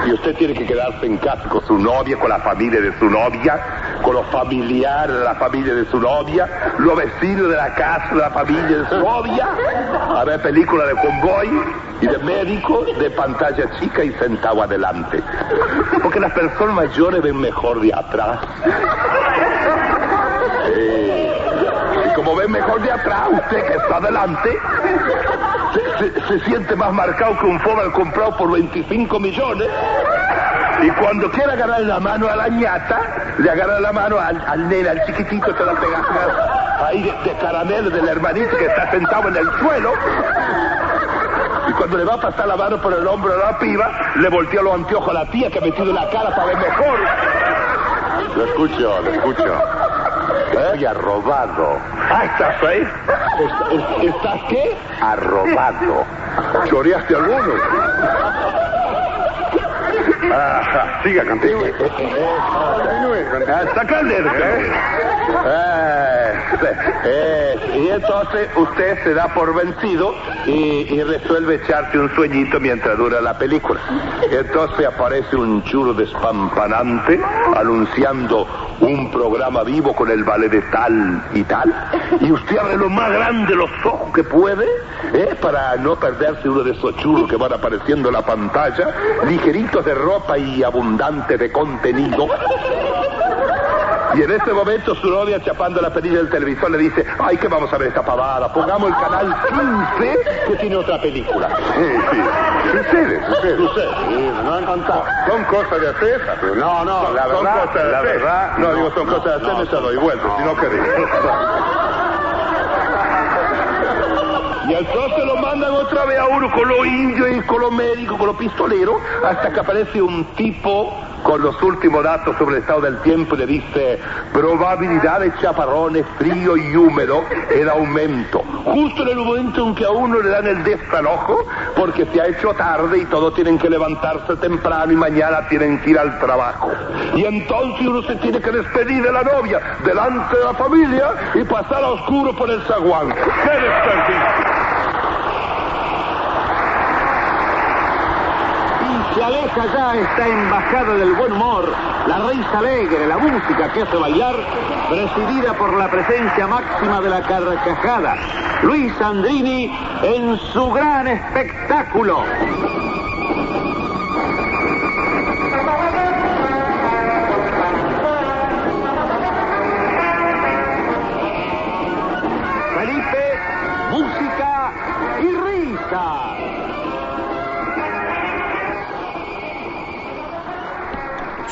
Speaker 18: Y usted tiene que quedarse en casa con su novia, con la familia de su novia, con los familiares de la familia de su novia, los vecinos de la casa de la familia de su novia, a ver películas de convoy y de médico, de pantalla chica y sentado adelante. Porque las personas mayores ven mejor de atrás. Como ven mejor de atrás, usted que está adelante, se, siente más marcado que un Ford comprado por 25 millones. Y cuando quiere agarrar la mano a la ñata, le agarra la mano al, al nene, al chiquitito, se la pega ahí de, de caramelo del hermanito que está sentado en el suelo. Y cuando le va a pasar la mano por el hombro a la piba, le voltea los anteojos a la tía que ha metido la cara para ver mejor.
Speaker 19: Lo escucho, lo escucho. Estoy arrobado.
Speaker 18: Ah, ¿estás ahí? ¿Est- est- ¿Estás qué?
Speaker 19: Arrobado.
Speaker 18: ¿Choreaste alguno?
Speaker 19: Ah, siga cantando.
Speaker 18: Hasta cerca. Eh, eh, y entonces usted se da por vencido y, resuelve echarse un sueñito mientras dura la película. Entonces aparece un chulo despampanante anunciando un programa vivo con el ballet de tal y tal. Y usted abre lo más grande los ojos que puede ¿eh? para no perderse uno de esos churros que van apareciendo en la pantalla, ligeritos de ropa y abundantes de contenido. Y en ese momento su novia chapando la perilla del televisor le dice, ay, que vamos a ver esta pavada, pongamos el canal 15 que tiene otra película.
Speaker 19: Sí, sí. Sucede, sucede.
Speaker 18: Sucede.
Speaker 19: Sí, lo han contado.
Speaker 18: Son cosas de hacer.
Speaker 19: No, no, la
Speaker 18: son
Speaker 19: verdad,
Speaker 18: cosas de
Speaker 19: la
Speaker 18: hacer.
Speaker 19: verdad,
Speaker 18: No,
Speaker 19: no,
Speaker 18: digo, son
Speaker 19: no,
Speaker 18: cosas de hacer,
Speaker 19: no,
Speaker 18: me se doy
Speaker 19: no,
Speaker 18: vuelta,
Speaker 19: no.
Speaker 18: si no querés. Y entonces lo mandan otra vez a uno con los indios y con los médicos, con los pistoleros, hasta que aparece un tipo con los últimos datos sobre el estado del tiempo y le dice probabilidad de chaparrones frío y húmedo en aumento. Justo en el momento en que a uno le dan el desalojo porque se ha hecho tarde y todos tienen que levantarse temprano y mañana tienen que ir al trabajo. Y entonces uno se tiene que despedir de la novia delante de la familia y pasar a oscuro por el zaguán. ¡Qué desperdicio!
Speaker 17: Y se aleja ya esta embajada del buen humor, la risa alegre, la música que hace bailar, presidida por la presencia máxima de la carcajada. Luis Andrini en su gran espectáculo.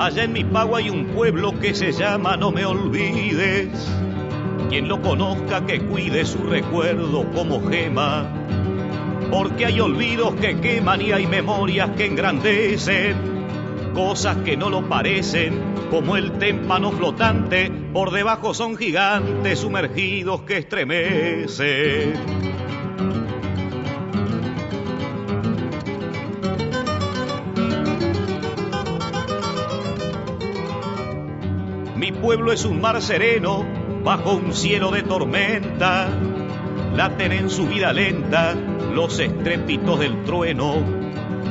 Speaker 20: Allá en mi pago hay un pueblo que se llama No me olvides. Quien lo conozca que cuide su recuerdo como gema. Porque hay olvidos que queman y hay memorias que engrandecen. Cosas que no lo parecen, como el témpano flotante, por debajo son gigantes sumergidos que estremecen. Pueblo es un mar sereno bajo un cielo de tormenta. Laten en su vida lenta los estrépitos del trueno.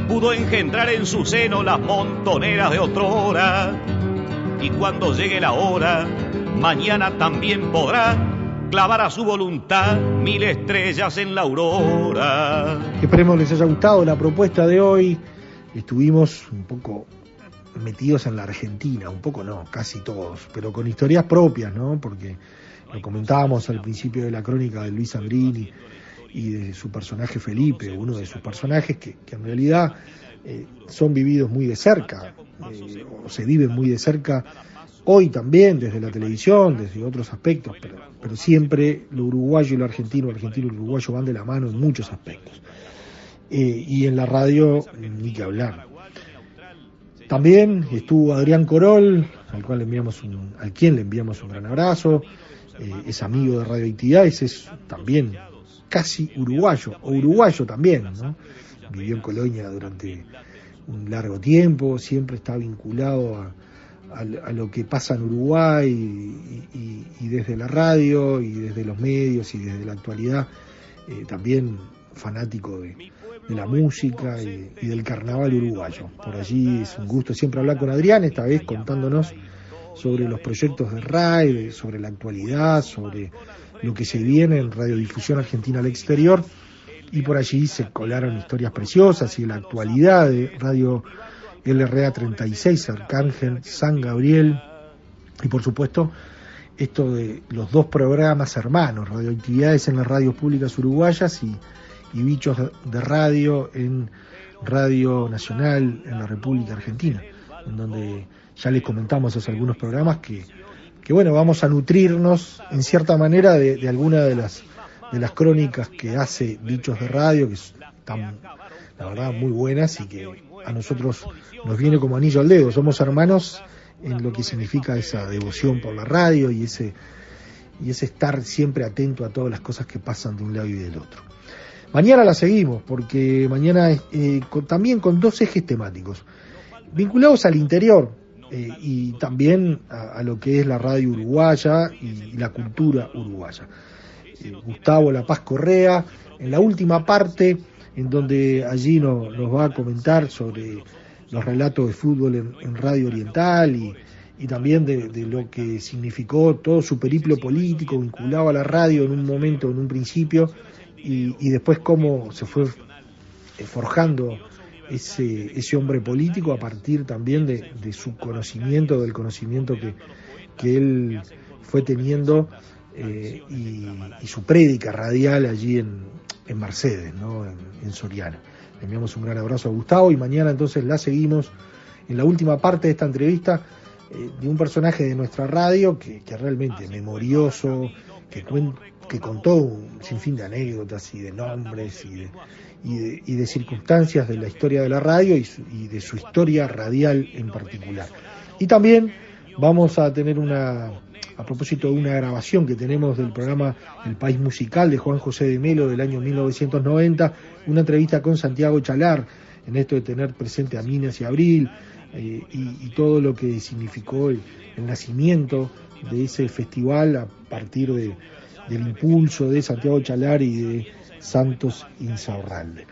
Speaker 20: Pudo engendrar en su seno las montoneras de otrora. Y cuando llegue la hora, mañana también podrá clavar a su voluntad mil estrellas en la aurora.
Speaker 1: Esperemos les haya gustado la propuesta de hoy. Estuvimos un poco metidos en la Argentina, un poco no, casi todos, pero con historias propias, ¿no? Porque lo comentábamos al principio de la crónica de Luis Andrini y de su personaje Felipe, uno de sus personajes que, en realidad eh, son vividos muy de cerca, eh, o se viven muy de cerca hoy también desde la televisión, desde otros aspectos, pero, pero siempre lo uruguayo y lo argentino, argentino y uruguayo van de la mano en muchos aspectos. Eh, y en la radio ni que hablar. También estuvo Adrián Corol, al cual le enviamos un, al quien le enviamos un gran abrazo, eh, es amigo de Radio Actividades, es también casi uruguayo, o uruguayo también, ¿no? Vivió en Colonia durante un largo tiempo, siempre está vinculado a, a, lo que pasa en Uruguay y, desde la radio y desde los medios y desde la actualidad, eh, también fanático de, de la música y, del carnaval uruguayo. Por allí es un gusto siempre hablar con Adrián, esta vez contándonos sobre los proyectos de RAI, sobre la actualidad, sobre lo que se viene en Radiodifusión Argentina al exterior. Y por allí se colaron historias preciosas y la actualidad de Radio LRA 36, Arcángel, San Gabriel y por supuesto esto de los dos programas hermanos, radioactividades en las radios públicas uruguayas y y bichos de radio en Radio Nacional en la República Argentina, en donde ya les comentamos hace algunos programas que, que bueno, vamos a nutrirnos en cierta manera de, de alguna de las de las crónicas que hace Bichos de Radio, que están, la verdad, muy buenas y que a nosotros nos viene como anillo al dedo. Somos hermanos en lo que significa esa devoción por la radio y ese, y ese estar siempre atento a todas las cosas que pasan de un lado y del otro. Mañana la seguimos, porque mañana eh, también con dos ejes temáticos, vinculados al interior eh, y también a, lo que es la radio uruguaya y, la cultura uruguaya. Eh, Gustavo La Paz Correa, en la última parte, en donde allí no, nos va a comentar sobre los relatos de fútbol en, en Radio Oriental y, y también de, de, lo que significó todo su periplo político vinculado a la radio en un momento, en un principio, y, y después cómo se fue forjando ese, ese hombre político a partir también de, de su conocimiento, del conocimiento que, que él fue teniendo eh, y, y, su prédica radial allí en, en Mercedes, ¿no? en, en Soriana. Le enviamos un gran abrazo a Gustavo y mañana entonces la seguimos en la última parte de esta entrevista eh, de un personaje de nuestra radio que, que realmente memorioso, que, que contó un sinfín de anécdotas y de nombres y de, y de, y de circunstancias de la historia de la radio y, su, y, de su historia radial en particular. Y también vamos a tener una, a propósito de una grabación que tenemos del programa El País Musical de Juan José de Melo del año 1990, una entrevista con Santiago Chalar, en esto de tener presente a Minas y Abril, eh, y, todo lo que significó el, nacimiento de ese festival partir de, del impulso de Santiago Chalar y de Santos Insaurralde.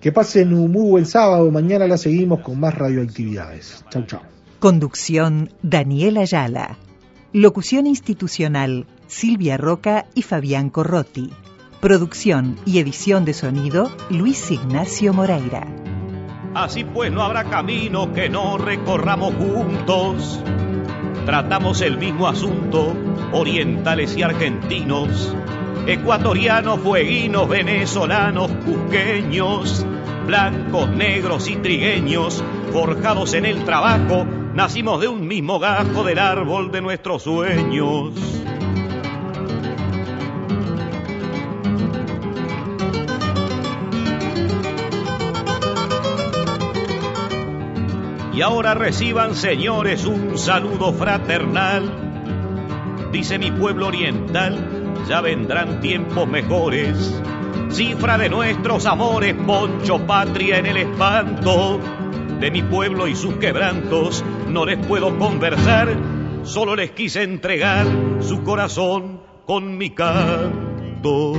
Speaker 1: Que pasen un muy buen sábado, mañana la seguimos con más radioactividades. Chau, chau.
Speaker 3: Conducción Daniela Ayala. Locución institucional Silvia Roca y Fabián Corrotti. Producción y edición de sonido Luis Ignacio Moreira.
Speaker 20: Así pues no habrá camino que no recorramos juntos. Tratamos el mismo asunto, orientales y argentinos, ecuatorianos, fueguinos, venezolanos, cusqueños, blancos, negros y trigueños, forjados en el trabajo nacimos de un mismo gajo del árbol de nuestros sueños. Y ahora reciban, señores, un saludo fraternal. Dice mi pueblo oriental, ya vendrán tiempos mejores. Cifra de nuestros amores, poncho patria en el espanto. De mi pueblo y sus quebrantos no les puedo conversar, solo les quise entregar su corazón con mi canto.